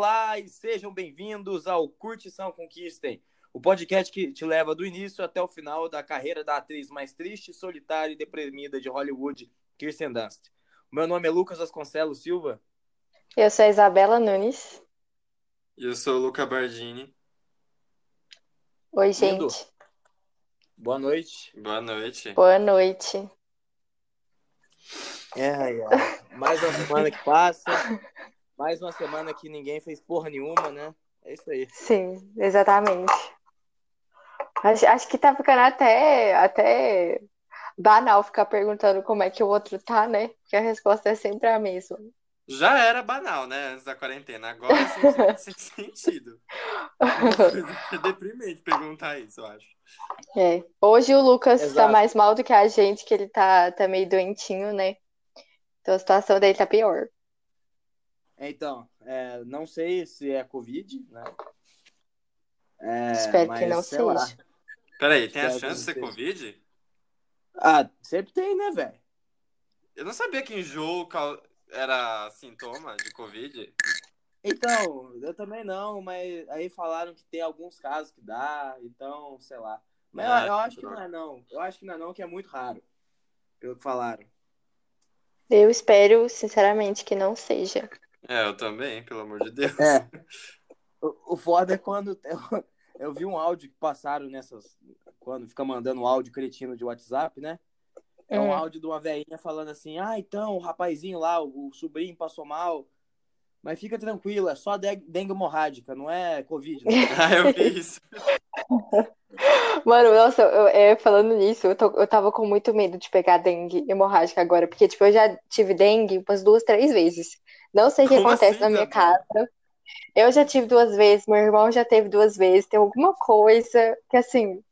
Olá e sejam bem-vindos ao Curtição Conquistem, o podcast que te leva do início até o final da carreira da atriz mais triste, solitária e deprimida de Hollywood, Kirsten Dunst. O meu nome é Lucas Vasconcelos Silva. Eu sou a Isabela Nunes. E eu sou o Luca Bardini. Oi, Lindo. gente. Boa noite. Boa noite. Boa noite. É, ai. mais uma semana que passa, mais uma semana que ninguém fez porra nenhuma, né? É isso aí. Sim, exatamente. Acho, acho que tá ficando até, até banal ficar perguntando como é que o outro tá, né? Porque a resposta é sempre a mesma. Já era banal, né? Antes da quarentena. Agora simplesmente sem sentido. É deprimente perguntar isso, eu acho. É. Hoje o Lucas tá Exato. mais mal do que a gente, que ele tá, tá meio doentinho, né? Então a situação dele tá pior. Então, é, não sei se é Covid, né? É, Espero que mas não sei lá. seja. Peraí, tem a Espero que chance de ser Covid? Ah, sempre tem, né, velho? Eu não sabia que enjoo era sintoma de Covid. Então, eu também não, mas aí falaram que tem alguns casos que dá, então, sei lá. Mas eu- É, eu, acho que não é não. Eu acho que não é não, que é muito raro. Pelo que falaram. Eu espero, sinceramente, que não seja. É, eu também, pelo amor de Deus. É. O, o foda é quando eu, eu vi um áudio que passaram nessas. Quando fica mandando áudio cretino de WhatsApp, né? É um Hum. áudio de uma velhinha falando assim: ah, então, o rapazinho lá, o, o sobrinho passou mal. Mas fica tranquilo, é só de- dengue hemorrágica, não é Covid. Não. Ah, eu vi isso. Mano, nossa, eu, é, falando nisso, eu, tô, eu tava com muito medo de pegar dengue hemorrágica agora, porque, tipo, eu já tive dengue umas duas, três vezes. Não sei o que Como acontece assim, na minha Isabela? casa. Eu já tive duas vezes, meu irmão já teve duas vezes. Tem alguma coisa que, assim,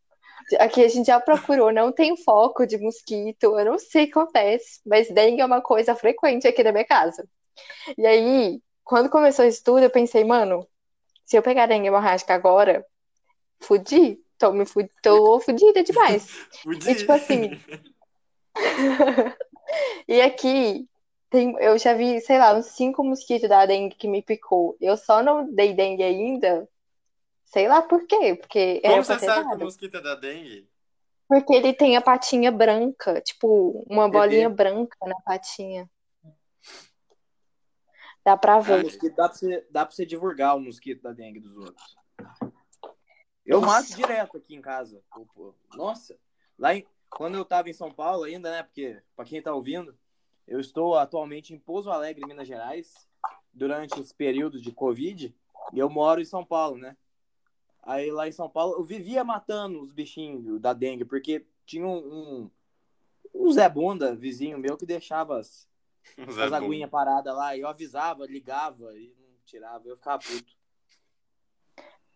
aqui a gente já procurou, não tem foco de mosquito, eu não sei o que acontece, mas dengue é uma coisa frequente aqui na minha casa. E aí, quando começou isso tudo, eu pensei, mano, se eu pegar dengue hemorrágica agora, fudi. Tô, me fudi, tô fudida demais. Podia. E tipo assim, e aqui tem, eu já vi, sei lá, uns cinco mosquitos da dengue que me picou. Eu só não dei dengue ainda, sei lá por quê, porque era Como você sabe que o dado. mosquito é da dengue? Porque ele tem a patinha branca, tipo, uma Bebê. bolinha branca na patinha. Dá pra O ver. mosquito dá pra, você, dá pra você divulgar o mosquito da dengue dos outros. Eu Nossa. mato direto aqui em casa. Nossa, lá em- quando eu tava em São Paulo ainda, né? Porque, pra quem tá ouvindo, eu estou atualmente em Pouso Alegre, Minas Gerais, durante esse período de Covid, e eu moro em São Paulo, né? Aí lá em São Paulo, eu vivia matando os bichinhos da dengue, porque tinha um, um, um Zé Bunda, vizinho meu, que deixava as, Zé as aguinhas paradas lá, e eu avisava, ligava e não tirava, eu ficava puto.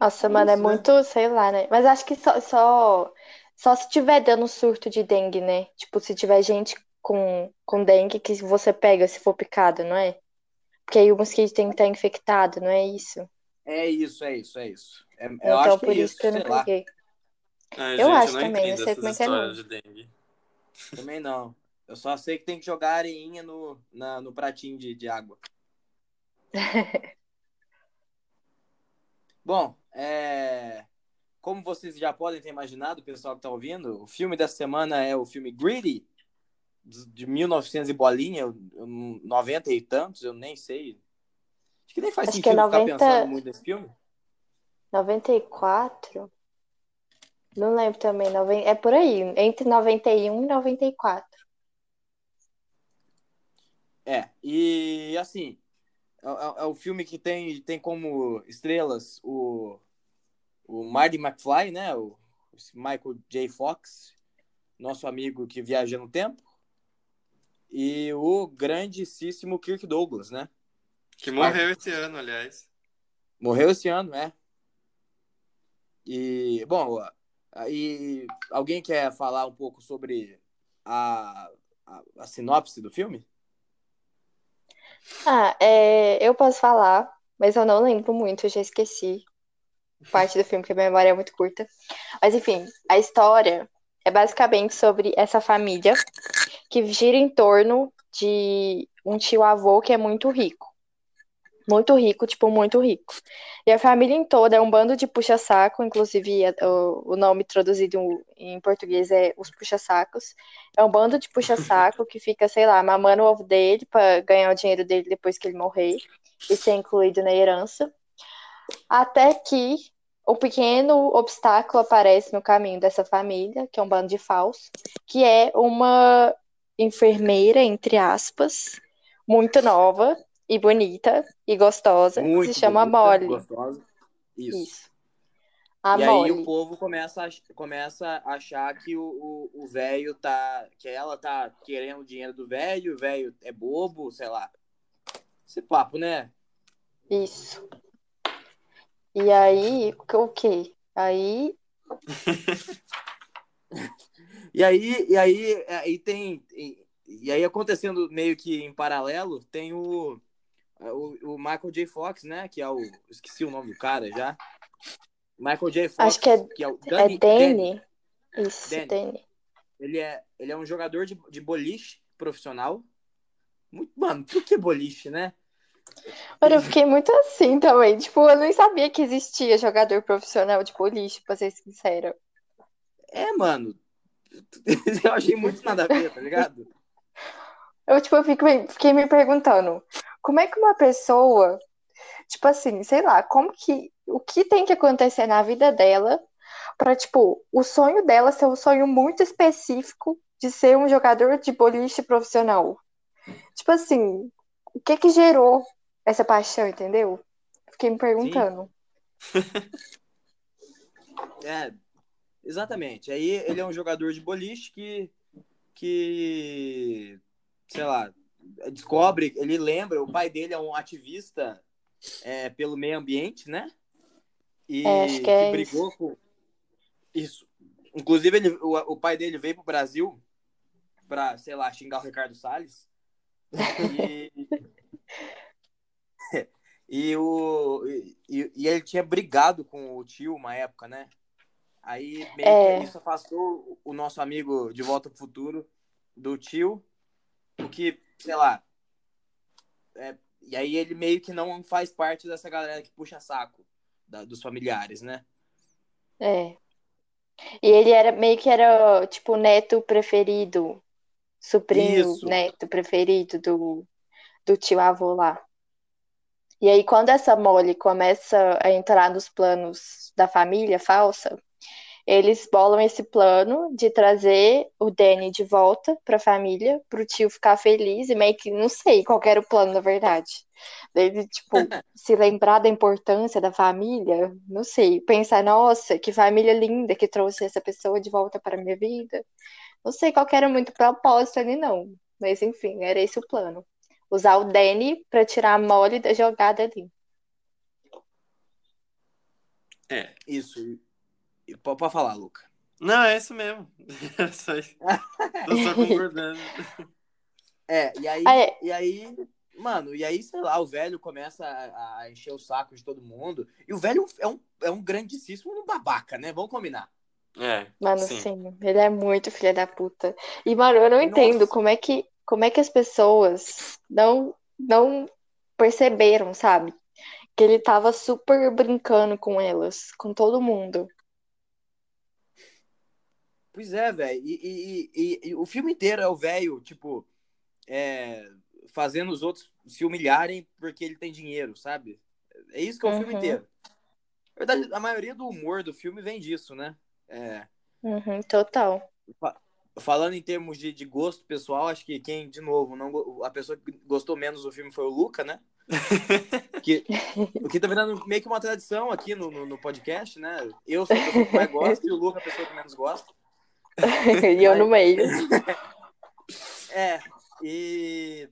Nossa, mano, é né? muito, sei lá, né? Mas acho que só, só, só se tiver dando surto de dengue, né? Tipo, se tiver gente com, com dengue que você pega se for picado, não é? Porque aí o mosquito tem que estar infectado, não é isso? É isso, é isso, é isso. É- eu Então, acho que por é isso que eu não sei lá. peguei. Ai, Eu gente, acho não também, não sei como é que é, não. de dengue. Também não. Eu só sei que tem que jogar areinha no, na- no pratinho de, de água. Bom, é, como vocês já podem ter imaginado, o pessoal que está ouvindo, o filme dessa semana é o filme Greedy, de de 1900 e bolinha, eu- eu- 90 e tantos, eu nem sei. Acho que nem faz Acho que é sentido ficar 90 pensando muito nesse filme. 94? Não lembro também. noven- É por aí, entre 91 e 94. É, e assim, é, é- é o filme que tem, tem como estrelas o, o Marty McFly, né? O, Michael J. Fox, nosso amigo que viaja no tempo, e o grandíssimo Kirk Douglas, né? Que morreu esse ano, aliás. Morreu esse ano, é. E, bom, aí alguém quer falar um pouco sobre a, a, a sinopse do filme? Ah, é, eu posso falar, mas eu não lembro muito, eu já esqueci parte do filme, porque a minha memória é muito curta. Mas enfim, a história é basicamente sobre essa família que gira em torno de um tio-avô que é muito rico. Muito rico, tipo, muito rico. E a família em toda é um bando de puxa-saco, inclusive é, o, nome traduzido em português é os puxa-sacos. É um bando de puxa-saco que fica, sei lá, mamando o ovo dele para ganhar o dinheiro dele depois que ele morrer e ser incluído na herança. Até que um pequeno obstáculo aparece no caminho dessa família, que é um bando de falsos, que é uma enfermeira, entre aspas, muito nova, e bonita e gostosa, Muito que se chama bonita, Molly. Gostosa. Isso. Isso. A e Molly. aí o povo começa a, começa a achar que o o velho tá. que ela tá querendo o dinheiro do velho, o velho é bobo, sei lá. Esse papo, né? Isso. E aí, o quê? Aí, E aí, e aí, aí tem. E, e aí acontecendo meio que em paralelo, tem o, o, o Michael J. Fox, né? Que é o. Esqueci o nome do cara já. Michael J. Fox, Acho que é- que é o é Danny- Danny. Isso, Danny. Danny. Ele é, ele é um jogador de, de boliche profissional. Muito, mano, por que boliche, né? Mano, eu fiquei muito assim também. Tipo, eu nem sabia que existia jogador profissional de boliche, pra ser sincera. É, mano. Eu achei muito nada a ver, tá ligado? Eu, tipo, eu fico, fiquei me perguntando, como é que uma pessoa, tipo assim, sei lá, como que, o que tem que acontecer na vida dela pra, tipo, o sonho dela ser um sonho muito específico de ser um jogador de boliche profissional? Tipo assim, o que que gerou essa paixão, entendeu? Fiquei me perguntando. É, exatamente. Aí ele é um jogador de boliche que, que sei lá, descobre, ele lembra, o pai dele é um ativista é, pelo meio ambiente, né? E É, acho que é brigou com. Isso. Inclusive, ele, o, o pai dele veio pro Brasil pra, sei lá, xingar o Ricardo Salles. E, e, o, e, e ele tinha brigado com o tio uma época, né? Aí meio É. que isso afastou o nosso amigo de Volta pro Futuro do tio, o que, sei lá. é, e aí ele meio que não faz parte dessa galera que puxa saco da- dos familiares, né? É. E ele era meio que era, tipo, o neto preferido, sobrinho Isso. neto preferido do, do tio avô lá. E aí, quando essa Molly começa a entrar nos planos da família falsa, eles bolam esse plano de trazer o Danny de volta pra família, pro tio ficar feliz e meio que, não sei qual era o plano, na verdade. Ele, tipo, se lembrar da importância da família, não sei, pensar, nossa, que família linda que trouxe essa pessoa de volta para a minha vida. Não sei qual era muito o propósito ali, não. Mas enfim, era esse o plano. Usar o Danny pra tirar a Molly da jogada ali. É. Isso. Pode falar, Luca. Não, é isso mesmo. É só isso. Tô só concordando. É, e aí, Ah, é. e aí, mano, e aí, sei lá, o velho começa a, a encher o saco de todo mundo. E o velho é um, é um grandíssimo babaca, né? Vamos combinar. É. Mano, sim. sim, ele é muito filha da puta. E, mano, eu não entendo Nossa. como é que, como é que as pessoas não, não perceberam, sabe? Que ele tava super brincando com elas, com todo mundo. Pois é, velho. E, e- e- e o filme inteiro é o velho, tipo, é, fazendo os outros se humilharem porque ele tem dinheiro, sabe? É isso que é o filme Uhum. inteiro. Na verdade, a maioria do humor do filme vem disso, né? É, Uhum, total. falando em termos de, de gosto pessoal, acho que quem, de novo, não, a pessoa que gostou menos do filme foi o Luca, né? que, o que tá virando meio que uma tradição aqui no, no, no podcast, né? Eu sou a pessoa que mais gosta e o Luca é a pessoa que menos gosta. E eu no meio. É, e.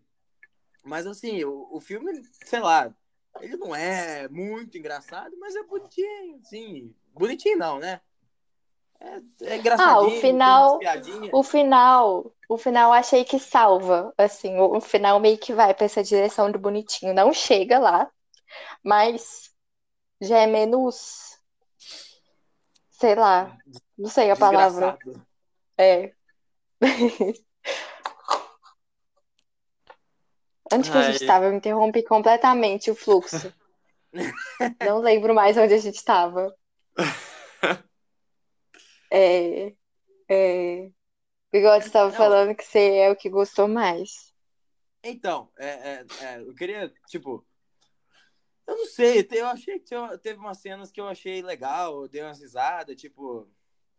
Mas assim, o, o filme, sei lá, ele não é muito engraçado, mas é bonitinho, assim. Bonitinho não, né? É, é engraçadinho, Ah, o final-. O final, o final achei que salva, assim, o, o final meio que vai pra essa direção do bonitinho. Não chega lá, mas já é menos, sei lá, não sei a palavra. É. Onde que a gente Ai. tava? Eu interrompi completamente o fluxo. Não lembro mais onde a gente tava. É, é... Bigode estava Não. falando que você é o que gostou mais. Então, é, é, é, eu queria, tipo. Eu não sei, eu achei que teve umas cenas que eu achei legal, eu dei umas risadas, tipo,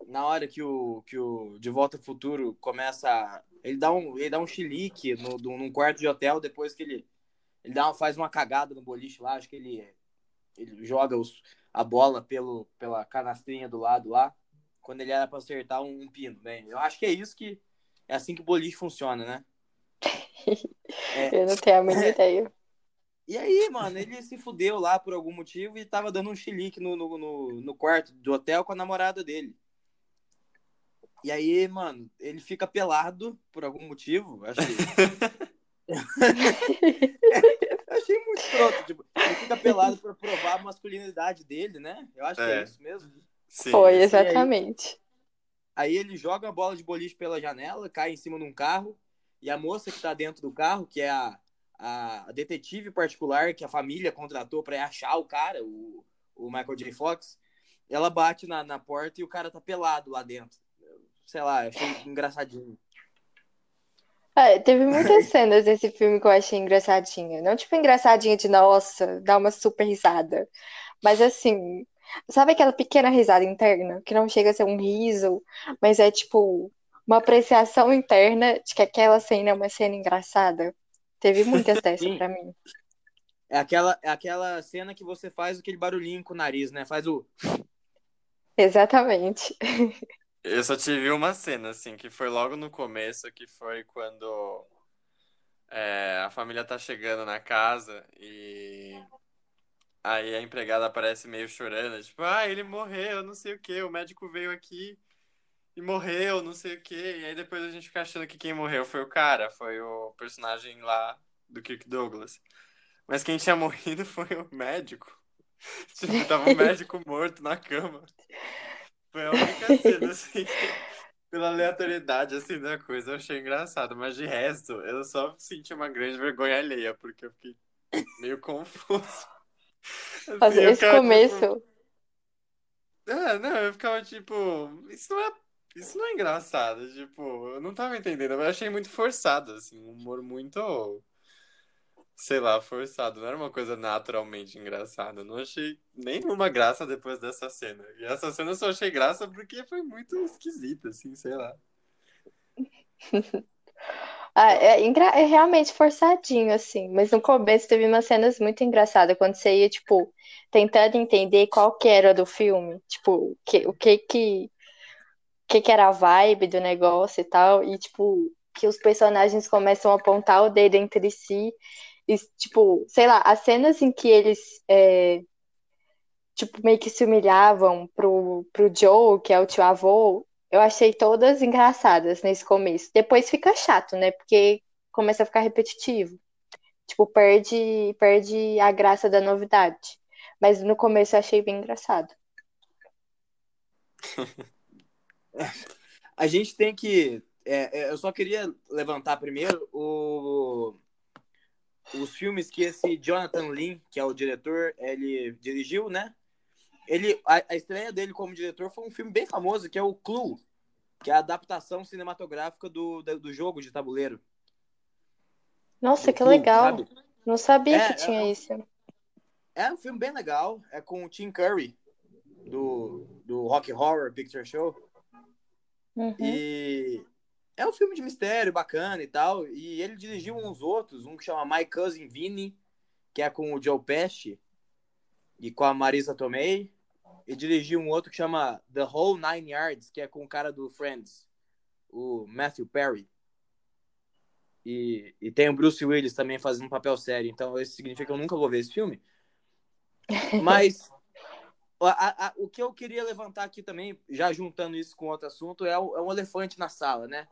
na hora que o, que o De Volta ao Futuro começa. a- Ele dá um, ele dá um chilique no, do- num quarto de hotel depois que ele, ele dá uma- faz uma cagada no boliche lá, acho que ele, ele joga os, a bola pelo, pela canastrinha do lado lá, quando ele era pra acertar um, um pino, né? Eu acho que é isso que. É assim que o boliche funciona, né? É, Eu não tenho a mínima ideia. E aí, mano, ele se fudeu lá por algum motivo e tava dando um chilique no, no, no, no quarto do hotel com a namorada dele. E aí, mano, ele fica pelado por algum motivo. Acho que. Eu achei muito escroto. Tipo, ele fica pelado pra provar a masculinidade dele, né? Eu acho que é É. isso mesmo. Sim, Foi, exatamente. Aí ele joga a bola de boliche pela janela, cai em cima de um carro, e a moça que tá dentro do carro, que é a, a detetive particular que a família contratou pra ir achar o cara, o, o Michael J. Fox, ela bate na, na porta e o cara tá pelado lá dentro. Sei lá, achei engraçadinho. É, teve muitas cenas desse filme que eu achei engraçadinha. Não tipo engraçadinha de nossa, dar uma super risada. Mas assim, sabe aquela pequena risada interna que não chega a ser um riso, mas é tipo uma apreciação interna de que aquela cena é uma cena engraçada? Teve muitas dessas pra mim. É aquela, é aquela cena que você faz aquele barulhinho com o nariz, né? Faz o. Exatamente. Eu só tive uma cena, assim, que foi logo no começo, que foi quando é, a família tá chegando na casa e aí a empregada aparece meio chorando, tipo, ah, ele morreu, não sei o quê, o médico veio aqui e morreu, não sei o quê. E aí depois a gente fica achando que quem morreu foi o cara, foi o personagem lá do Kirk Douglas. Mas quem tinha morrido foi o médico. Tipo, tava o médico morto na cama. Foi a única cena, assim, pela aleatoriedade, assim, da coisa, eu achei engraçado. Mas de resto, eu só senti uma grande vergonha alheia, porque eu fiquei meio confuso. Assim, eu esse ficava, começo. tipo, é, não, eu ficava tipo, isso não é, isso não é engraçado, tipo, eu não tava entendendo, eu achei muito forçado, assim, um humor muito, sei lá, forçado, não era uma coisa naturalmente engraçada, não achei nenhuma graça depois dessa cena, e essa cena eu só achei graça porque foi muito esquisita, assim, sei lá. Ah, é, é realmente forçadinho, assim, mas no começo teve umas cenas muito engraçadas, quando você ia, tipo, tentando entender qual que era do filme, tipo, que, o que que, o que que era a vibe do negócio e tal, e, tipo, que os personagens começam a apontar o dedo entre si, e, tipo, sei lá, as cenas em que eles, é, tipo, meio que se humilhavam pro, pro Joe, que é o tio avô, eu achei todas engraçadas nesse começo. Depois fica chato, né? Porque começa a ficar repetitivo. Tipo, perde, perde a graça da novidade. Mas no começo eu achei bem engraçado. A gente tem que. é, é, eu só queria levantar primeiro o, os filmes que esse Jonathan Lin, que é o diretor, ele dirigiu, né? Ele, a, a estreia dele como diretor foi um filme bem famoso, que é o Clue, que é a adaptação cinematográfica do, do, do jogo de tabuleiro. Nossa, Do que Clue, legal. sabe? Não sabia É, que é tinha um- isso. É um filme bem legal, é com o Tim Curry, do, do Rock Horror Picture Show. Uhum. E é um filme de mistério bacana e tal. E ele dirigiu uns outros, um que chama My Cousin Vinny, que é com o Joe Pesci e com a Marisa Tomei. E dirigiu um outro que chama The Whole Nine Yards, que é com o cara do Friends, o Matthew Perry. E, e tem o Bruce Willis também fazendo um papel sério. Então isso significa que eu nunca vou ver esse filme. Mas a- a- o que eu queria levantar aqui também, já juntando isso com outro assunto, é, o- é um elefante na sala, né?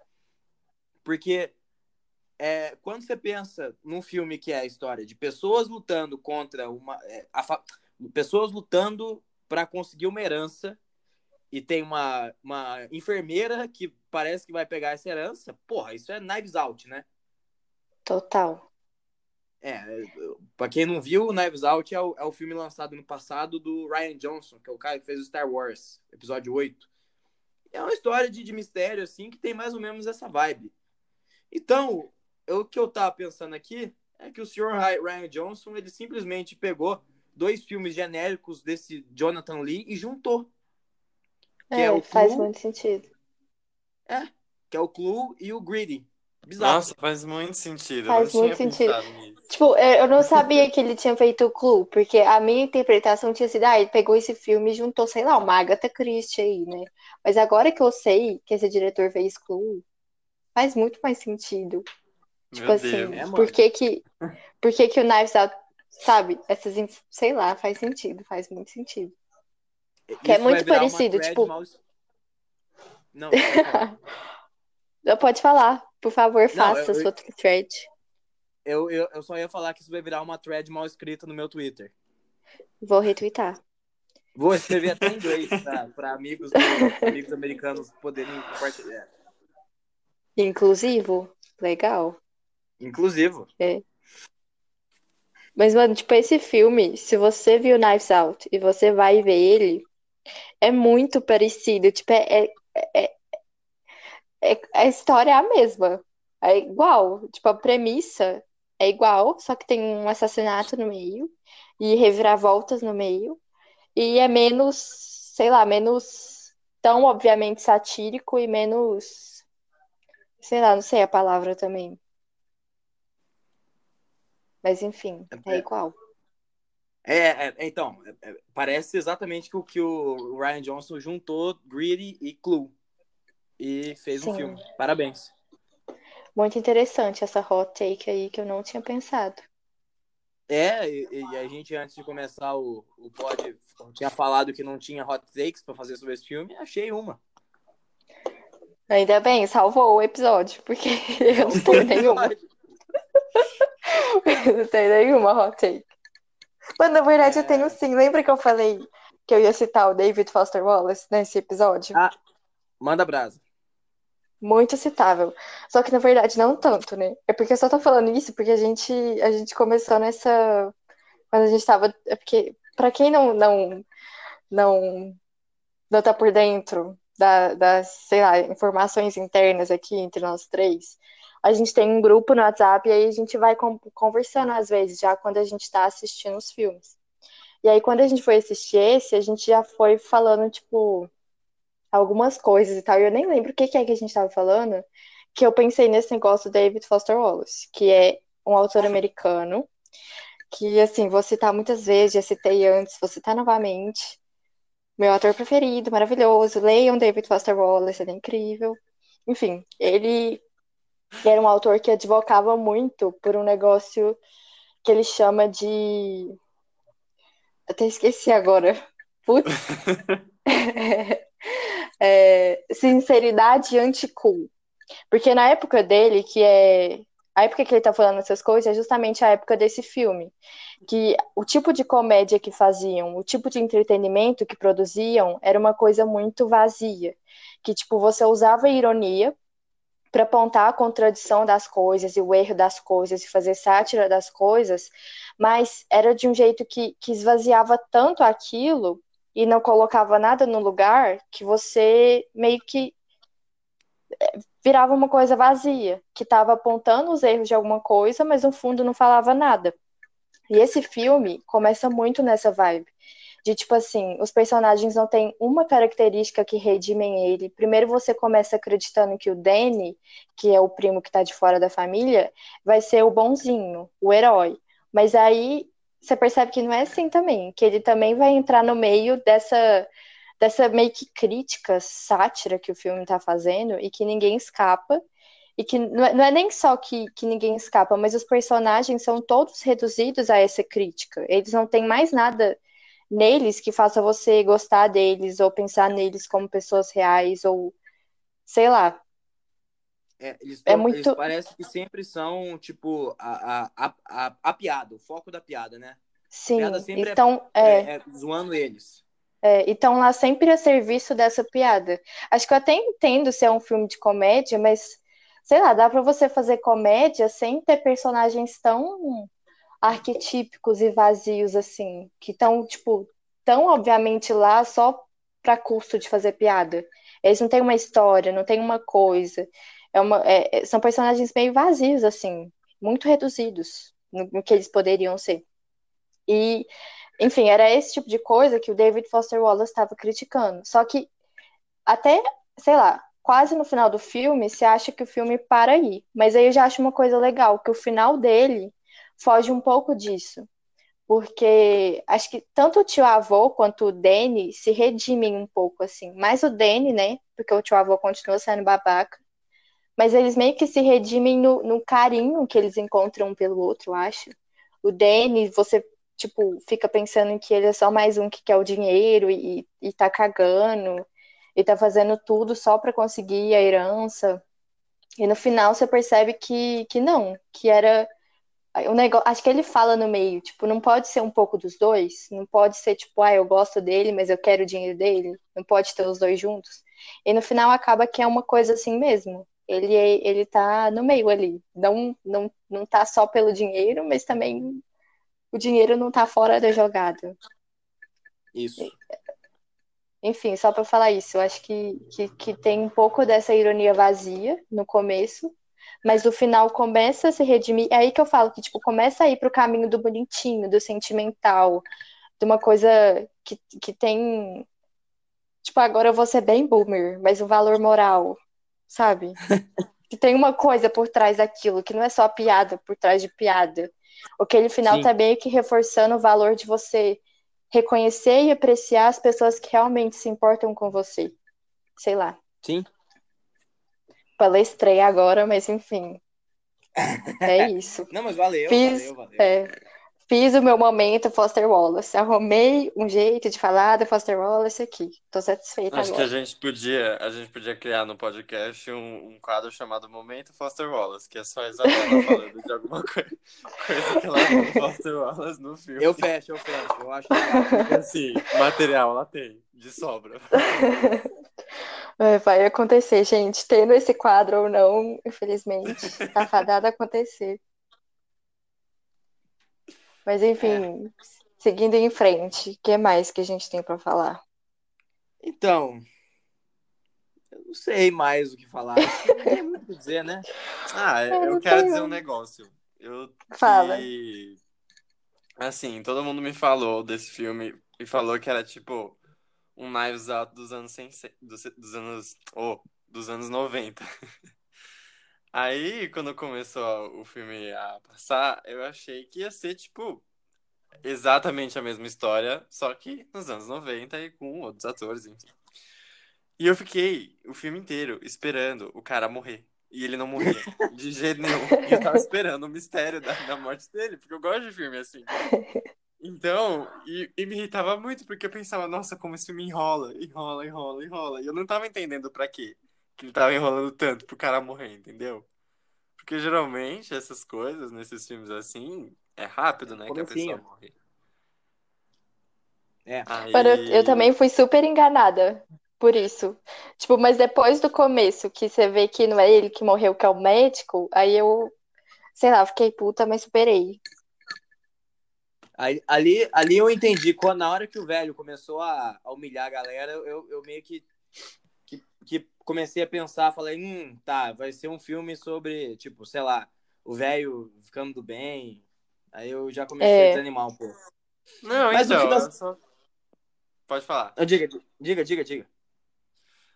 Porque é, quando você pensa num filme que é a história de pessoas lutando contra uma. é, a pessoas lutando para conseguir uma herança e tem uma, uma enfermeira que parece que vai pegar essa herança, porra, isso é Knives Out, né? Total. É, pra quem não viu, Knives Out é o, é o filme lançado no passado do Ryan Johnson, que é o cara que fez o Star Wars, episódio 8. É uma história de, de mistério, assim, que tem mais ou menos essa vibe. Então, o que eu tava pensando aqui é que o senhor Ryan Johnson, ele simplesmente pegou dois filmes genéricos desse Jonathan Lee e juntou. É, é faz Clue, muito sentido. É, que é o Clue e o Greedy. Bizarro. Nossa, faz muito sentido. Faz muito sentido. Tipo, eu não sabia que ele tinha feito o Clue, porque a minha interpretação tinha sido, ah, ele pegou esse filme e juntou, sei lá, uma Agatha Christie aí, né? Mas agora que eu sei que esse diretor fez Clue, faz muito mais sentido. Tipo Meu assim, Deus, é, por que que, por que que o Knives Out, sabe? Essas, sei lá, faz sentido, faz muito sentido. Isso que é muito parecido, tipo... Mal... Não, pode falar. Por favor, faça Não, eu, sua thread. Eu, eu, eu só ia falar que isso vai virar uma thread mal escrita no meu Twitter. Vou retweetar. Vou escrever até em inglês para amigos, amigos americanos poderem compartilhar. Inclusivo? Legal. Inclusivo. É. Mas, mano, tipo, esse filme, se você viu Knives Out e você vai ver ele, é muito parecido. Tipo, é, é, é, é, a história é a mesma. É igual. Tipo, a premissa é igual, só que tem um assassinato no meio e reviravoltas no meio. E é menos, sei lá, menos tão obviamente satírico e menos. Sei lá, não sei a palavra também. Mas enfim, é, é igual. É, é então, é, é, parece exatamente o que o Ryan Johnson juntou Greedy e Clue e fez Sim. um filme. Parabéns. Muito interessante essa hot take aí que eu não tinha pensado. É, e, e a gente antes de começar o, o pod tinha falado que não tinha hot takes para fazer sobre esse filme, achei uma. Ainda bem, salvou o episódio, porque eu não tenho nenhuma. não tenho nenhuma hot take. Mas na verdade eu tenho sim. Lembra que eu falei que eu ia citar o David Foster Wallace nesse episódio? Ah, manda brasa muito citável. Só que na verdade não tanto, né? É porque eu só tô falando isso porque a gente a gente começou nessa quando a gente tava, é porque para quem não não não não tá por dentro da, das, sei lá, informações internas aqui entre nós três, a gente tem um grupo no WhatsApp e aí a gente vai conversando às vezes, já quando a gente está assistindo os filmes. E aí, quando a gente foi assistir esse, a gente já foi falando, tipo, algumas coisas e tal. E eu nem lembro o que, que é que a gente estava falando, que eu pensei nesse negócio do David Foster Wallace, que é um autor americano, que, assim, vou citar muitas vezes, já citei antes, vou citar novamente. Meu autor preferido, maravilhoso. Leiam David Foster Wallace, ele é incrível. Enfim, ele era um autor que advocava muito por um negócio que ele chama de. Até esqueci agora. Putz. é, sinceridade anti-cool. Porque na época dele, que é. A época que ele tá falando essas coisas é justamente a época desse filme. Que o tipo de comédia que faziam, o tipo de entretenimento que produziam era uma coisa muito vazia. Que, tipo, você usava ironia para apontar a contradição das coisas e o erro das coisas e fazer sátira das coisas, mas era de um jeito que, que esvaziava tanto aquilo e não colocava nada no lugar, que você meio que virava uma coisa vazia, que estava apontando os erros de alguma coisa, mas no fundo não falava nada. E esse filme começa muito nessa vibe. De tipo assim, os personagens não têm uma característica que redimem ele. Primeiro você começa acreditando que o Danny, que é o primo que está de fora da família, vai ser o bonzinho, o herói. Mas aí você percebe que não é assim também, que ele também vai entrar no meio dessa dessa meio que crítica, sátira que o filme está fazendo e que ninguém escapa. E que não é, não é nem só que, que ninguém escapa, mas os personagens são todos reduzidos a essa crítica. Eles não têm mais nada neles que faça você gostar deles ou pensar neles como pessoas reais ou sei lá. É, eles, é muito... eles parecem que sempre são, tipo, a, a, a, a piada, o foco da piada, né? Sim, piada então, é, é, é, zoando eles. É, e estão lá sempre a serviço dessa piada. Acho que eu até entendo se é um filme de comédia, mas, sei lá, dá pra você fazer comédia sem ter personagens tão arquetípicos e vazios, assim, que estão, tipo, tão obviamente lá só para custo de fazer piada. Eles não têm uma história, não tem uma coisa. É uma, é, é, são personagens meio vazios, assim, muito reduzidos no, no que eles poderiam ser. E, enfim, era esse tipo de coisa que o David Foster Wallace estava criticando. Só que até, sei lá, quase no final do filme, você acha que o filme para aí. Mas aí eu já acho uma coisa legal, que o final dele foge um pouco disso. Porque acho que tanto o tio avô quanto o Danny se redimem um pouco, assim. Mais o Danny, né? Porque o tio avô continua sendo babaca. Mas eles meio que se redimem no, no carinho que eles encontram um pelo outro, acho. O Danny, você, tipo, fica pensando que ele é só mais um que quer o dinheiro e, e tá cagando. E tá fazendo tudo só para conseguir a herança. E no final você percebe que, que não, que era o negócio, acho que ele fala no meio, tipo, não pode ser um pouco dos dois, não pode ser tipo, ah, eu gosto dele, mas eu quero o dinheiro dele, não pode ter os dois juntos. E no final acaba que é uma coisa assim mesmo. Ele ele tá no meio ali, não não não tá só pelo dinheiro, mas também o dinheiro não tá fora da jogada. Isso. Enfim, só para falar isso, eu acho que, que, que tem um pouco dessa ironia vazia no começo, mas o final começa a se redimir. É aí que eu falo que, tipo, começa a ir pro caminho do bonitinho, do sentimental, de uma coisa que, que tem. Tipo, agora eu vou ser bem boomer, mas o valor moral, sabe? que tem uma coisa por trás daquilo, que não é só piada por trás de piada. Aquele final Sim. tá meio que reforçando o valor de você reconhecer e apreciar as pessoas que realmente se importam com você. Sei lá. Sim, palestrei agora, mas enfim. É isso. Não, mas valeu, fiz, valeu, valeu. É, fiz o meu momento Foster Wallace. Arrumei um jeito de falar da Foster Wallace aqui. Tô satisfeita Acho agora. que a gente podia, a gente podia criar no podcast um, um quadro chamado Momento Foster Wallace, que é só a Isabela falando de alguma coisa, coisa que ela viu Foster Wallace no filme. Eu fecho, eu fecho. Eu acho que assim, material ela tem, de sobra. É, vai acontecer, gente. Tendo esse quadro ou não, infelizmente, tá fadado a acontecer. Mas enfim, é. seguindo em frente, o que mais que a gente tem para falar? Então, eu não sei mais o que falar. Não tem muito o que dizer, né? Ah, eu, eu quero dizer um negócio. Eu Fala. Que, assim, todo mundo me falou desse filme e falou que era tipo um Knives Out dos anos, dos, dos anos, oh, dos anos 90. Aí, quando começou o filme a passar, eu achei que ia ser, tipo, exatamente a mesma história, só que nos anos 90 e com outros atores, enfim. E eu fiquei o filme inteiro esperando o cara morrer. E ele não morria, de jeito nenhum. E eu tava esperando o mistério da, da morte dele, porque eu gosto de filme assim. Então, e, e, me irritava muito, porque eu pensava, nossa, como esse filme enrola, enrola, enrola, enrola. E eu não tava entendendo pra quê que ele tava enrolando tanto pro cara morrer, entendeu? Porque geralmente essas coisas, nesses filmes assim, é rápido, né, que a pessoa morre. É. Aí... Mas eu, eu também fui super enganada por isso. Tipo, mas depois do começo, que você vê que não é ele que morreu, que é o médico, aí eu, sei lá, fiquei puta, mas superei. Ali, ali, ali eu entendi, quando, na hora que o velho começou a, a humilhar a galera, eu, eu meio que, que, que, comecei a pensar, falei, hum, tá, vai ser um filme sobre, tipo, sei lá, o velho ficando do bem. Aí eu já comecei é. a desanimar um pouco. Não, Mas então, só... Pode falar. Diga, diga, diga, diga.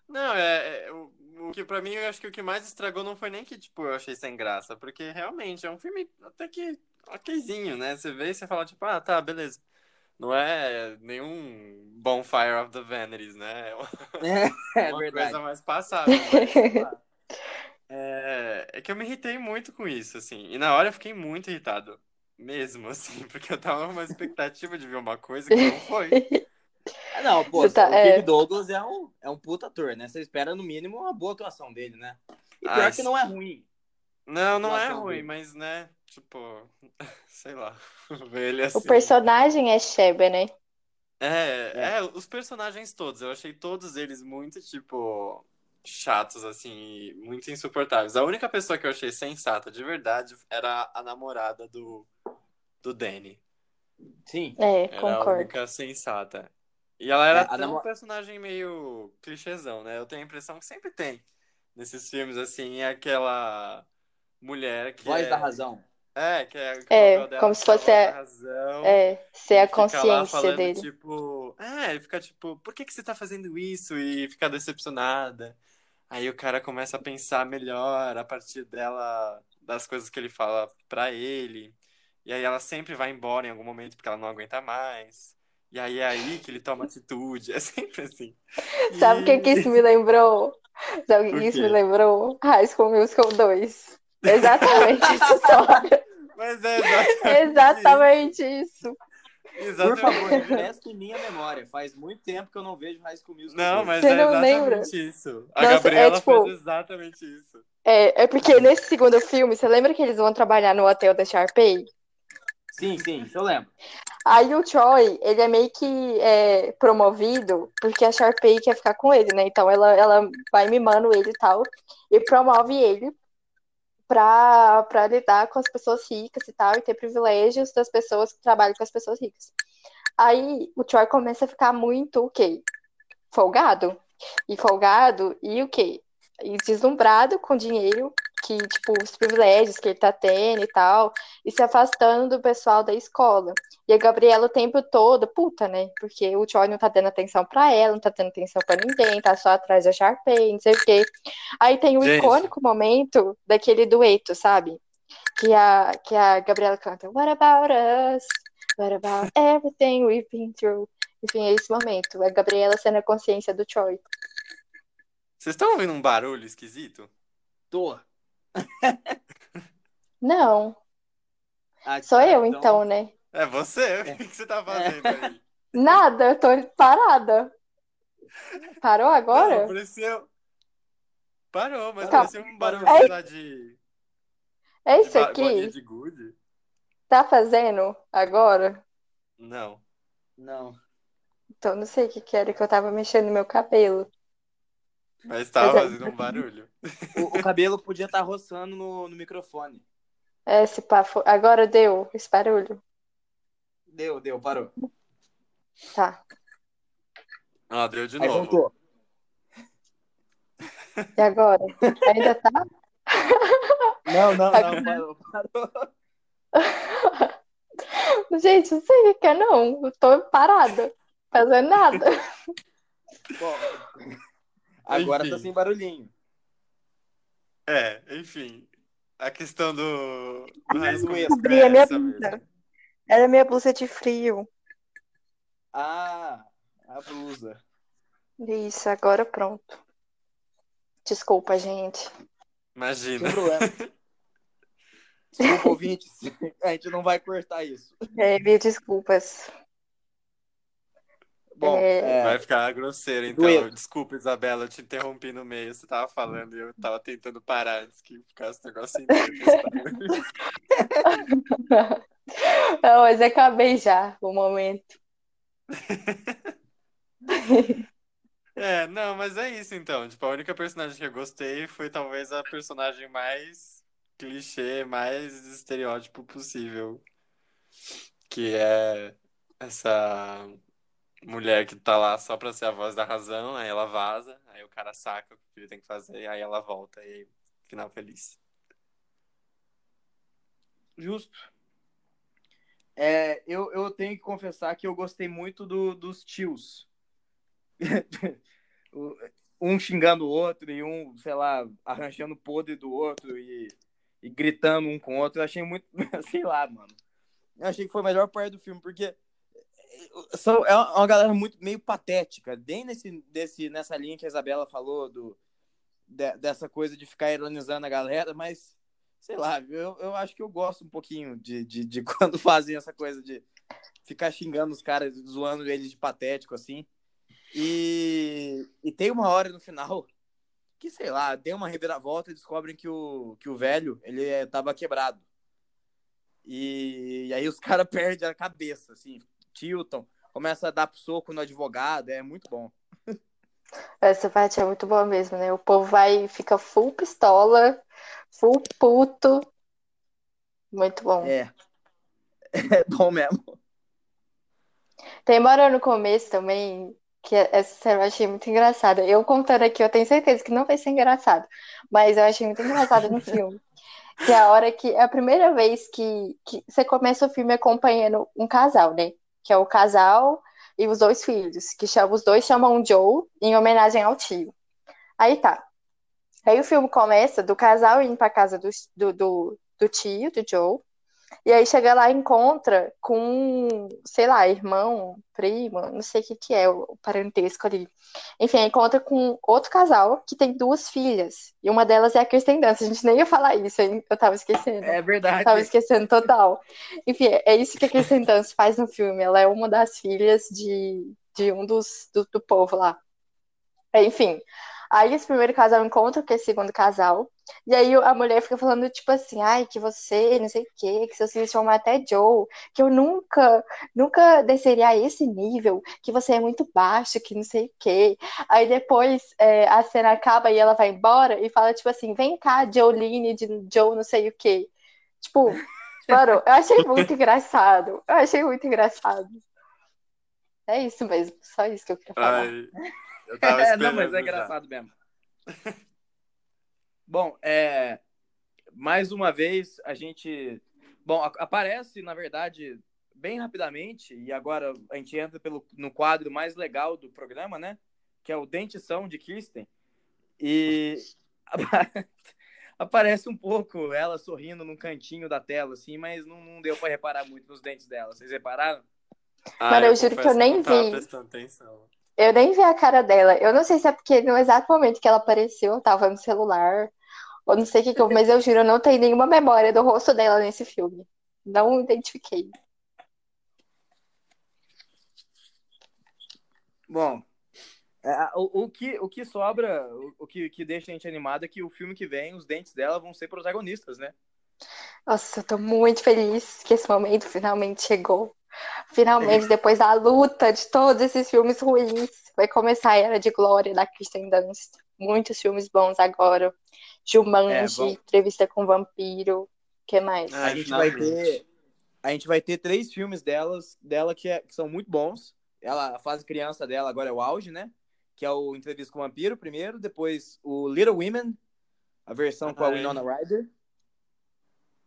Não, é, é o, o que pra mim eu acho que o que mais estragou não foi nem que, tipo, eu achei sem graça, porque realmente é um filme até que okzinho, né? Você vê e você fala, tipo, ah, tá, beleza. Não é nenhum Bonfire of the Vanities, né? É uma, é, é uma verdade. coisa mais passável. Mas, é, é que eu me irritei muito com isso, assim. E na hora eu fiquei muito irritado. Mesmo, assim, porque eu tava numa expectativa de ver uma coisa que não foi. Ah, não, pô, tá, o é... Douglas é um, é um puta ator, né? Você espera, no mínimo, uma boa atuação dele, né? E pior ah, que não é ruim. Não, não é ruim, dele. mas, né, tipo, sei lá, ele assim. O personagem é Sheba, né? É, é, é, os personagens todos, eu achei todos eles muito, tipo, chatos, assim, muito insuportáveis. A única pessoa que eu achei sensata de verdade era a namorada do, do Danny. Sim. É, Era a concordo. única sensata. E ela era É, a até um personagem meio clichêzão, né? Eu tenho a impressão que sempre tem nesses filmes, assim, é aquela mulher que Voz é... da razão. É, que é, que É, dela como se fosse a- razão. É, ser a e consciência falando, dele. tipo... É, e fica tipo, por que que você tá fazendo isso? E fica decepcionada. Aí o cara começa a pensar melhor a partir dela, das coisas que ele fala pra ele. E aí ela sempre vai embora em algum momento porque ela não aguenta mais. E aí é aí que ele toma atitude. É sempre assim. Sabe o que que isso me lembrou? Sabe o que que isso me lembrou? High School Musical 2. Exatamente história. Mas é exatamente, Exatamente isso. isso. Por Exatamente. favor, refresque minha memória. Faz muito tempo que eu não vejo High School Musical. Não, 2. mas Você é não exatamente lembra? isso. A Nossa, é Gabriela tipo- fez exatamente isso. É, é porque nesse segundo filme, você lembra que eles vão trabalhar no hotel da Sharpay? Sim, sim, isso eu lembro. Aí o Troy, ele é meio que é, promovido porque a Sharpay quer ficar com ele, né? Então ela, ela vai mimando ele e tal, e promove ele pra lidar com as pessoas ricas e tal, e ter privilégios das pessoas que trabalham com as pessoas ricas. Aí o Troy começa a ficar muito, o quê? Folgado. E folgado, e o quê? E deslumbrado com dinheiro, que, tipo, os privilégios que ele tá tendo e tal, e se afastando do pessoal da escola. E a Gabriela o tempo todo, puta, né? Porque o Troy não tá dando atenção pra ela, não tá dando atenção pra ninguém, tá só atrás da Sharpay, não sei o quê. Aí tem o Gente. icônico momento daquele dueto, sabe? Que a, que a Gabriela canta What about us? What about everything we've been through? Enfim, é esse momento. A Gabriela sendo a consciência do Troy. Vocês estão ouvindo um barulho esquisito? Tô. Não, Ah, sou tá, eu então, né? É você? O que que você tá fazendo aí? Nada, eu tô parada. Parou agora? Não, pareceu. Parou, mas Tá. pareceu um barulho, É- de. É de isso ba- bolinha aqui? de gude? Tá fazendo agora? Não. Não. Então não sei o que que era que eu tava mexendo no meu cabelo. Mas tava Mas é- fazendo um barulho. O, o cabelo podia estar roçando no, no microfone. É, esse pá, foi- agora deu esse barulho. Deu, deu, parou. Tá. Ah, deu de Aí novo. voltou. E agora? Ainda tá? Não, não, Tá não, parou, parou. Gente, não sei o que é, não. Eu tô parada. Fazendo nada. Bom, agora tá Enfim. sem barulhinho. É, enfim. A questão do. do High School Descobri a é minha blusa. Era minha blusa de frio. Ah, a blusa. Isso, agora pronto. Desculpa, gente. Imagina. Sem problema. Desculpa, ouvintes. A gente não vai cortar isso. É, mil desculpas. Bom, É. é, Vai ficar grosseiro, então. Desculpa, Isabela, eu te interrompi no meio. Você tava falando e eu tava tentando parar antes que ficasse o negócio inteiro. Não, mas acabei já o momento. É, não, mas é isso então. Tipo, a única personagem que eu gostei foi talvez a personagem mais clichê, mais estereótipo possível. Que é essa mulher que tá lá só pra ser a voz da razão, aí ela vaza, aí o cara saca o que ele tem que fazer, aí ela volta, e final feliz. justo. É, eu, eu tenho que confessar que eu gostei muito do- dos tios. Um xingando o outro e um, sei lá, arranjando podre do outro e, e gritando um com o outro. Eu achei muito, sei lá, mano. Eu achei que foi a melhor parte do filme, porque são, é uma galera muito meio patética. Bem nesse, desse, nessa linha que a Isabela falou do, de- dessa coisa de ficar ironizando a galera, mas sei lá, eu, eu acho que eu gosto um pouquinho de, de, de quando fazem essa coisa de ficar xingando os caras, zoando eles de patético, assim. E, e tem uma hora no final que, sei lá, deu uma reviravolta e descobrem que o, que o velho, ele é, tava quebrado. E, e aí os caras perdem a cabeça, assim, tiltam, começa a dar soco no advogado, é muito bom. Essa parte é muito boa mesmo, né? O povo vai, fica full pistola, full puto. Muito bom. É. é bom mesmo. Tem uma hora no começo também, que essa cena eu achei muito engraçada. Eu contando aqui, eu tenho certeza que não vai ser engraçado, mas eu achei muito engraçado no filme. Que é a hora que é a primeira vez que, que você começa o filme acompanhando um casal, né? Que é o casal e os dois filhos, que chama, os dois chamam Joe em homenagem ao tio. Aí tá. Aí o filme começa do casal indo pra casa do, do, do, do tio, do Joe, e aí chega lá e encontra com, sei lá, irmão, primo, não sei o que que é o parentesco ali. Enfim, encontra com outro casal que tem duas filhas. E uma delas é a Kirsten Dunst. A gente nem ia falar isso, hein? Eu tava esquecendo. É verdade. Tava esquecendo total. Enfim, é isso que a Kirsten Dunst faz no filme. Ela é uma das filhas de, de um dos do, do povo lá. Enfim, Aí esse primeiro casal encontra com esse segundo casal. E aí a mulher fica falando, tipo assim, ai, que você, não sei o quê, que seus filhos chamam até Joe, que eu nunca, nunca desceria a esse nível, que você é muito baixo, que não sei o quê. Aí depois é, a cena acaba e ela vai embora e fala, tipo assim, vem cá, Jolene, de Joe, não sei o quê. Tipo, mano, eu achei muito engraçado. Eu achei muito engraçado. É isso mesmo, só isso que eu queria falar. Ai, eu tava É, esperando não, mas é já. engraçado mesmo. Bom, é, mais uma vez a gente, bom, a- aparece na verdade bem rapidamente e agora a gente entra pelo no quadro mais legal do programa, né? Que é o dentição de Kirsten e apa- aparece um pouco ela sorrindo num cantinho da tela assim, mas não, não deu pra reparar muito nos dentes dela. Vocês repararam? Ah, Mano, eu juro que eu nem não tava vi. prestando atenção. Eu nem vi a cara dela. Eu não sei se é porque no exato momento que ela apareceu, eu tava no celular, ou não sei o que que eu, mas eu juro, eu não tenho nenhuma memória do rosto dela nesse filme. Não identifiquei. Bom, é, o, o que, o que sobra, o, o que, que deixa a gente animado é que o filme que vem, os dentes dela vão ser protagonistas, né? Nossa, eu tô muito feliz que esse momento finalmente chegou. Finalmente, depois da luta de todos esses filmes ruins, vai começar a era de glória da Kristen Dunst. Muitos filmes bons agora. É, Jumanji, bom. Entrevista com Vampiro. O que mais? Ah, a gente vai ter a gente vai ter três filmes delas dela que, é- que são muito bons ela a fase criança dela agora é o auge né que é o entrevista com o vampiro primeiro depois o Little Women a versão com a. Winona Ryder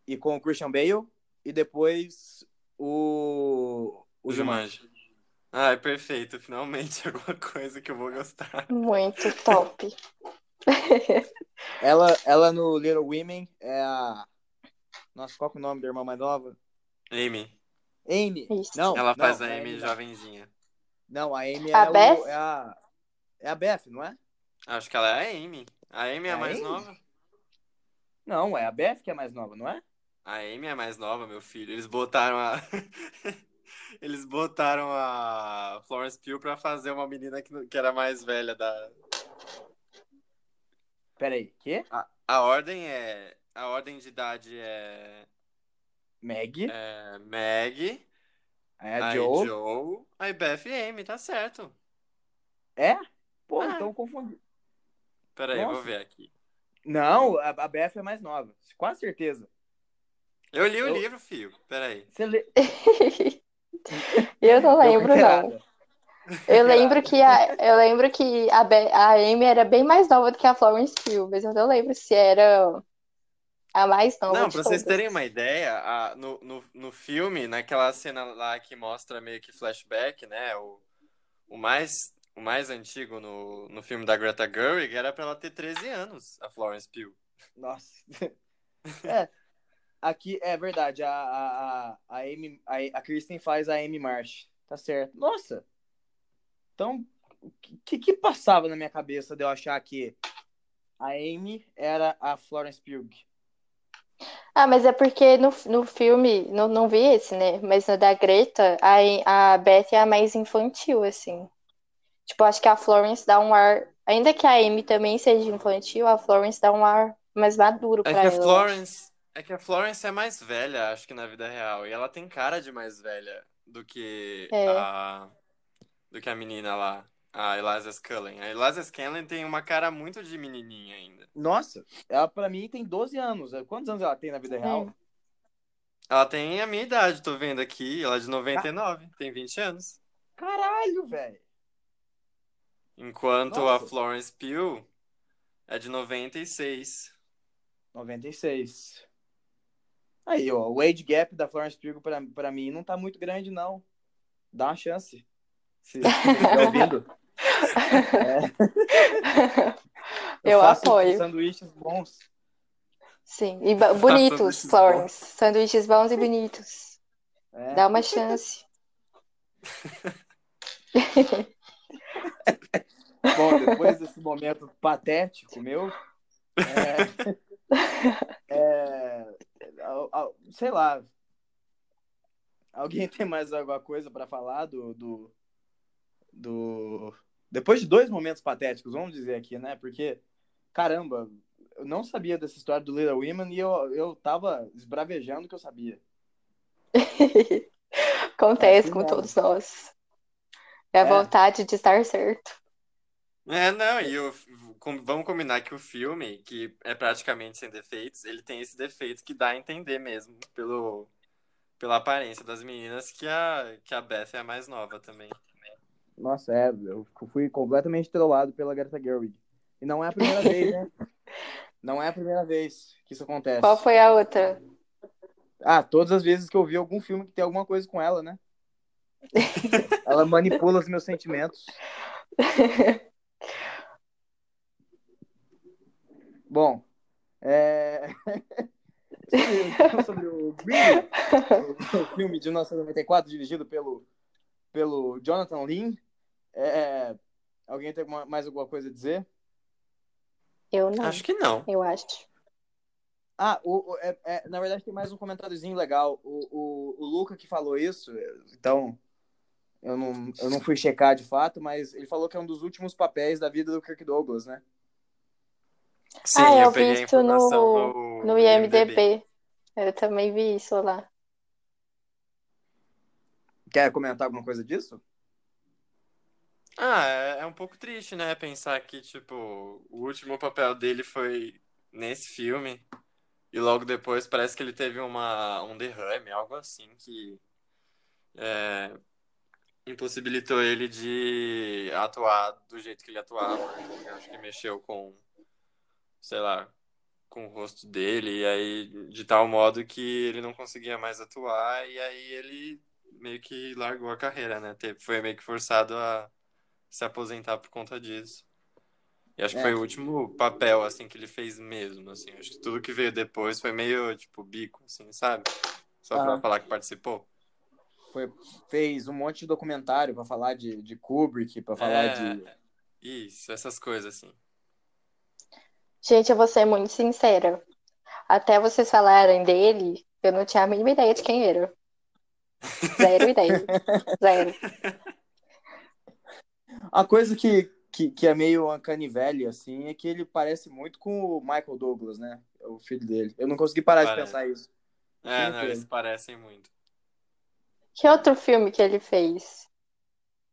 e com o Christian Bale e depois o o O Jumanji. Ah, é perfeito. Finalmente alguma coisa que eu vou gostar. Muito top. ela ela no Little Women é a nossa qual que é o nome da irmã mais nova Amy. Amy Isso. não Ela não, faz não a é Amy jovenzinha. Não, a Amy A é, o- Beth? é a. É a Beth, não é? Acho que ela é a Amy. A Amy é É a a mais Amy? nova. Não, é a Beth que é mais nova, não é? A Amy é mais nova, meu filho. Eles botaram a. Eles botaram a Florence Pugh pra fazer uma menina que, que era mais velha da. Peraí, quê? A, a ordem é. A ordem de idade é. Meg, é Meg, é a aí Joe. Joe, aí Beth e Amy, tá certo. É? Pô, Ah. então confundi. Peraí, eu vou Nossa. ver aqui. Não, a, a Beth é mais nova. Com certeza. Eu li o Eu- livro, filho. Peraí. Você lê. Eu não lembro, não. carteirada. Eu lembro que a, eu lembro que a, Be- a Amy era bem mais nova do que a Florence Pugh, mas eu não lembro se era a mais nova Não, de pra vocês todas. terem uma ideia, a- no, no, no filme, naquela cena lá que mostra meio que flashback, né? O, o, mais, o mais antigo no, no filme da Greta Gerwig era pra ela ter 13 anos, a Florence Pugh. Nossa. É. Aqui é verdade. A, a, a, a, Amy, a, a Kristen faz a Amy Marsh. Tá certo. Nossa. Então, o que, que passava na minha cabeça de eu achar que a Amy era a Florence Pugh? Ah, mas é porque no, no filme, não, não vi esse, né? Mas no da Greta, a, a Beth é a mais infantil, assim. Tipo, acho que a Florence dá um ar. Ainda que a Amy também seja infantil, a Florence dá um ar mais maduro É pra que a ela. eu Florence. É que a Florence é mais velha, acho que na vida real. E ela tem cara de mais velha do que É. a. Do que a menina lá, a Eliza Scullen. A Eliza Scullen tem uma cara muito de menininha ainda. Nossa, ela pra mim tem 12 anos. Quantos anos ela tem na vida real? Hum. Ela tem a minha idade, tô vendo aqui. Ela é de 99, tem 20 anos. Caralho, velho. Enquanto Nossa. a Florence Pugh é de 96. 96. Aí, ó, o age gap da Florence Pugh pra, pra mim não tá muito grande, não. Dá uma chance. Se estiver ouvindo. Eu faço apoio. sanduíches bons. Sim, e bonitos, Sanduíches Florence. Sanduíches bons e bonitos. É. Dá uma chance. Bom, depois desse momento patético meu, é, é, sei lá, alguém tem mais alguma coisa para falar do, do, do... Depois de dois momentos patéticos, vamos dizer aqui, né? Porque, caramba, eu não sabia dessa história do Little Women e eu, eu tava esbravejando que eu sabia. Acontece Assim com todos nós. É a É. vontade de estar certo. É, não, e o, com- vamos combinar que o filme, que é praticamente sem defeitos, ele tem esse defeito que dá a entender mesmo, pelo, pela aparência das meninas, que a, que a Beth é a mais nova também. Nossa, é, eu fui completamente trollado pela Greta Gerwig. E não é a primeira vez, né? Não é a primeira vez que isso acontece. Qual foi a outra? Ah, todas as vezes que eu vi algum filme que tem alguma coisa com ela, né? ela manipula os meus sentimentos. Bom, é... sobre, o Greedy, o, filme de 1994, dirigido pelo, pelo Jonathan Lin. É... Alguém tem mais alguma coisa a dizer? Eu não, Acho que não. eu acho. Ah, o, o- é- é, na verdade tem mais um comentáriozinho legal. O, o, o Luca que falou isso, então eu não, eu não fui checar de fato, mas ele falou que é um dos últimos papéis da vida do Kirk Douglas, né? Sim, Ah, eu eu peguei vi isso no- no, No IMDB. Eu também vi isso lá. Quer comentar alguma coisa disso? Ah, é, é um pouco triste, né? Pensar que, tipo, o último papel dele foi nesse filme. E logo depois parece que ele teve uma, um derrame, algo assim, que é, impossibilitou ele de atuar do jeito que ele atuava. Eu acho que mexeu com, sei lá, com o rosto dele, e aí de tal modo que ele não conseguia mais atuar, e aí ele meio que largou a carreira, né? Foi meio que forçado a se aposentar por conta disso. E acho que É. foi o último papel, assim, que ele fez mesmo, assim. Acho que tudo que veio depois foi meio, tipo, bico, assim, sabe? Só pra Ah. falar que participou. Foi, fez um monte de documentário pra falar de, de Kubrick, pra falar É. de. Isso, essas coisas, assim. Gente, eu vou ser muito sincera. Até vocês falarem dele, eu não tinha a mínima ideia de quem era. Zero ideia. Zero. A coisa que, que, que é meio uma assim, é que ele parece muito com o Michael Douglas, né? O filho dele. Eu não consegui parar de Parece. pensar isso. É, não, eles parecem muito. Que outro filme que ele fez?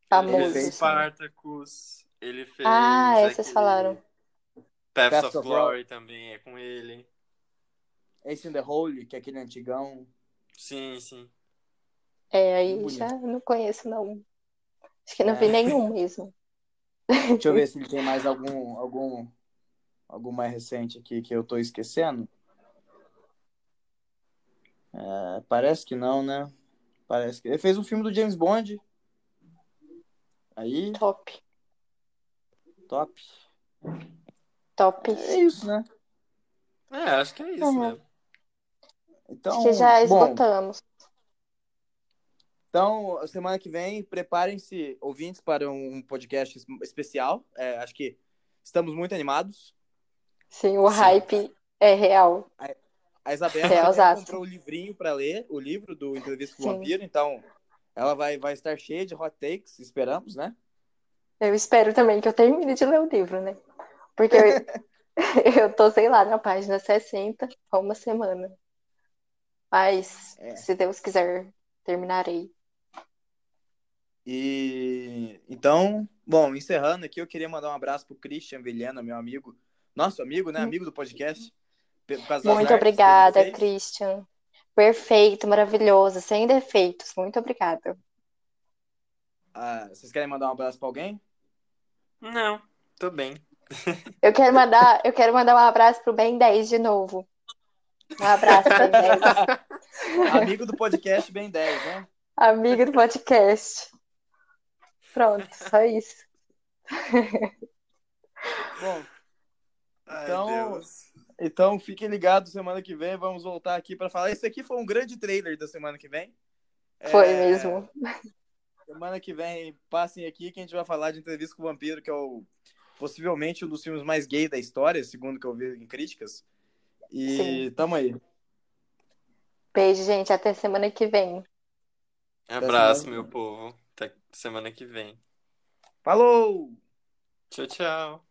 Ele Famoso. fez assim. Spartacus, ele fez Ah, é, vocês aquele falaram. Paths Paths of of Glory também é com ele. Ace in the Hole, que é aquele antigão. Sim, sim. É, aí Bonito. já não conheço, não. Acho que não É. vi nenhum mesmo. Deixa eu ver se ele tem mais algum, algum, algum mais recente aqui que eu tô esquecendo. É, parece que não, né? Parece que ele fez um filme do James Bond. Aí, Top. top. Top. É isso, né? É, acho que é isso Uhum. mesmo. Então, Acho que já bom, esgotamos. então semana que vem preparem-se ouvintes para um podcast es- especial. É, acho que estamos muito animados. Sim, o Sim. hype é real. A Isabela É, até Osasco. comprou o livrinho para ler, o livro do Entrevista com o. Vampiro, então ela vai, vai estar cheia de hot takes, esperamos, né? Eu espero também que eu termine de ler o livro, né? Porque eu, eu tô, sei lá, na página 60 há uma semana. Mas, É. se Deus quiser, terminarei. E então, bom, encerrando aqui, eu queria mandar um abraço pro Christian Vilhena, meu amigo, nosso amigo, né? Amigo do podcast. Muito obrigada. Christian. Perfeito, maravilhoso, sem defeitos. Muito obrigada. Ah, vocês querem mandar um abraço pra alguém? Não, tô bem. Eu quero mandar, eu quero mandar um abraço pro Ben 10 de novo. Um abraço, Ben 10. Amigo do podcast Bem 10, né? Amigo do podcast. Pronto, só isso. Bom, Então- então fiquem ligados semana que vem. Vamos voltar aqui pra falar. Esse aqui foi um grande trailer da semana que vem. Foi É, mesmo. Semana que vem, passem aqui que a gente vai falar de entrevista com o Vampiro, que é o possivelmente um dos filmes mais gay da história, segundo que eu vi em críticas. E Sim. tamo aí. Beijo, gente. Até semana que vem. Abraço, semana- meu povo. Até semana que vem. Falou! Tchau, tchau.